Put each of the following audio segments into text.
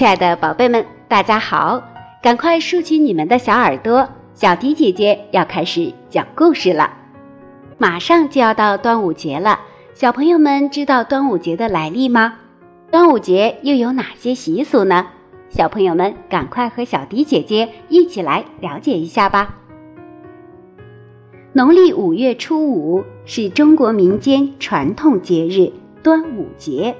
亲爱的宝贝们，大家好！赶快竖起你们的小耳朵，小迪姐姐要开始讲故事了。马上就要到端午节了，小朋友们知道端午节的来历吗？端午节又有哪些习俗呢？小朋友们赶快和小迪姐姐一起来了解一下吧。农历五月初五是中国民间传统节日端午节。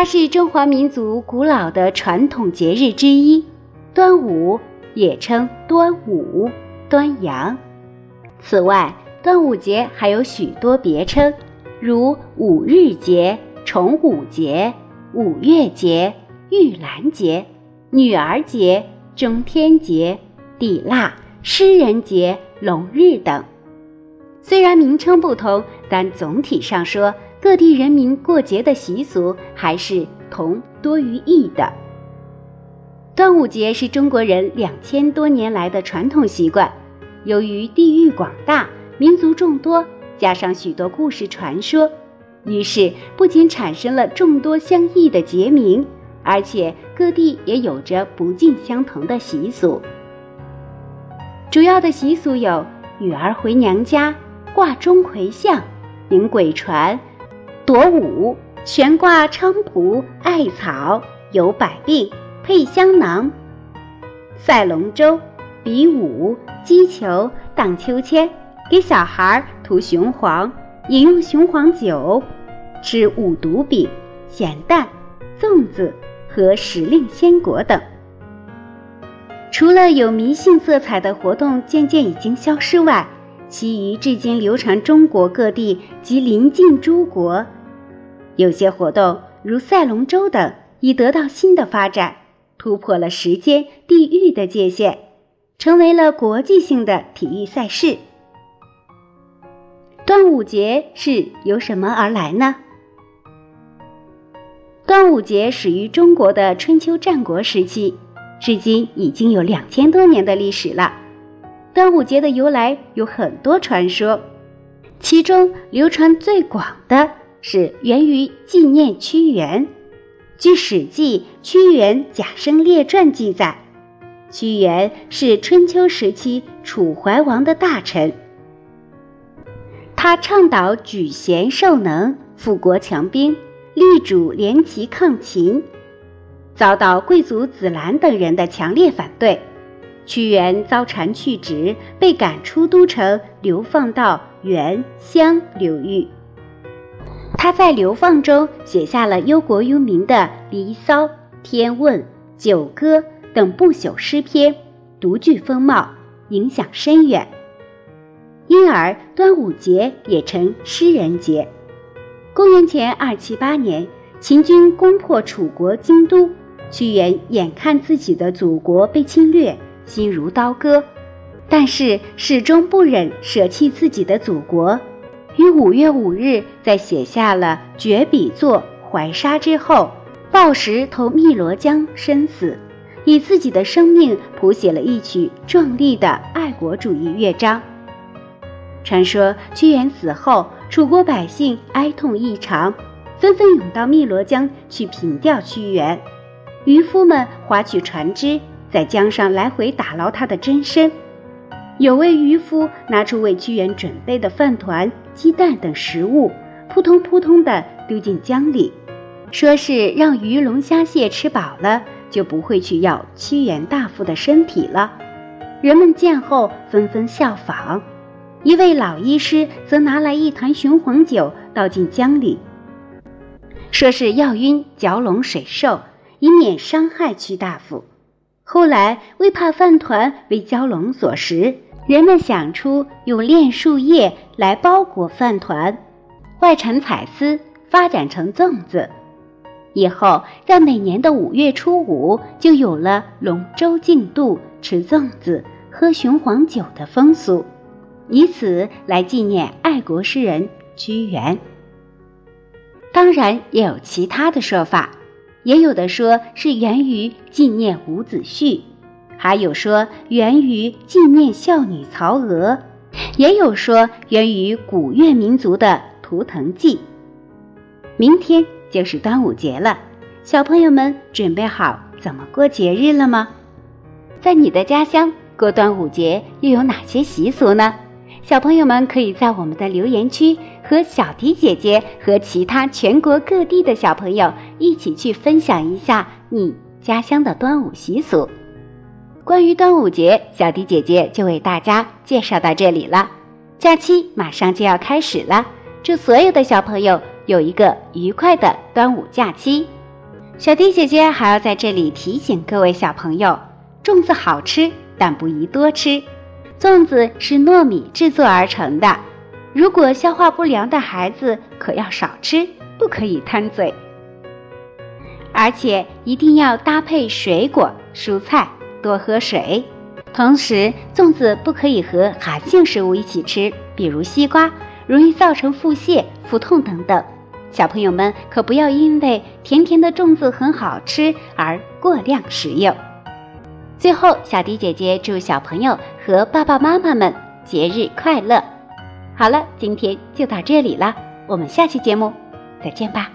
它是中华民族古老的传统节日之一，端午也称端午、端阳。此外，端午节还有许多别称，如五日节、重五节、五月节、玉兰节、女儿节、中天节、地腊、诗人节、龙日等。虽然名称不同，但总体上说。各地人民过节的习俗还是同多于异的。端午节是中国人两千多年来的传统习惯。由于地域广大、民族众多，加上许多故事传说，于是不仅产生了众多相异的节名，而且各地也有着不尽相同的习俗。主要的习俗有：女儿回娘家、挂钟馗像、迎鬼船。夺五，悬挂菖蒲、艾草、有百病、配香囊；赛龙舟、比武、击球、荡秋千；给小孩涂雄黄，饮用雄黄酒，吃五毒饼、咸蛋、粽子和时令鲜果等。除了有迷信色彩的活动渐渐已经消失外，其余至今流传中国各地及邻近诸国。有些活动，如赛龙舟等，已得到新的发展，突破了时间、地域的界限，成为了国际性的体育赛事。端午节是由什么而来呢？端午节始于中国的春秋战国时期，至今已经有两千多年的历史了。端午节的由来有很多传说，其中流传最广的。是源于纪念屈原。据《史记·屈原贾生列传》记载，屈原是春秋时期楚怀王的大臣。他倡导举贤授能、富国强兵，力主联齐抗秦，遭到贵族子兰等人的强烈反对。屈原遭谗去职，被赶出都城，流放到沅湘流域。他在流放中写下了忧国忧民的《离骚》《天问》《九歌》等不朽诗篇，独具风貌，影响深远。因而，端午节也称诗人节。公元前二七八年，秦军攻破楚国京都，屈原眼看自己的祖国被侵略，心如刀割，但是始终不忍舍弃自己的祖国。于五月五日，在写下了绝笔作《怀沙》之后，抱石投汨罗江身死，以自己的生命谱写了一曲壮丽的爱国主义乐章。传说屈原死后，楚国百姓哀痛异常，纷纷涌到汨罗江去凭吊屈原。渔夫们划取船只，在江上来回打捞他的真身。有位渔夫拿出为屈原准备的饭团、鸡蛋等食物，扑通扑通地丢进江里，说是让鱼龙虾蟹吃饱了，就不会去要屈原大夫的身体了。人们见后纷纷效仿。一位老医师则拿来一坛雄黄酒倒进江里，说是要晕蛟龙水兽，以免伤害屈大夫。后来为怕饭团为蛟龙所食。人们想出用炼树叶来包裹饭团，外缠彩丝，发展成粽子。以后，在每年的五月初五，就有了龙舟竞渡、吃粽子、喝雄黄酒的风俗，以此来纪念爱国诗人屈原。当然，也有其他的说法，也有的说是源于纪念伍子胥。还有说源于纪念孝女曹娥，也有说源于古越民族的图腾祭。明天就是端午节了，小朋友们准备好怎么过节日了吗？在你的家乡过端午节又有哪些习俗呢？小朋友们可以在我们的留言区和小迪姐姐和其他全国各地的小朋友一起去分享一下你家乡的端午习俗。关于端午节，小迪姐姐就为大家介绍到这里了。假期马上就要开始了，祝所有的小朋友有一个愉快的端午假期。小迪姐姐还要在这里提醒各位小朋友：粽子好吃，但不宜多吃。粽子是糯米制作而成的，如果消化不良的孩子可要少吃，不可以贪嘴。而且一定要搭配水果、蔬菜，多喝水。同时，粽子不可以和寒性食物一起吃，比如西瓜，容易造成腹泻、腹痛等等。小朋友们可不要因为甜甜的粽子很好吃而过量食用。最后，小迪姐姐祝小朋友和爸爸妈妈们节日快乐。好了，今天就到这里了，我们下期节目再见吧。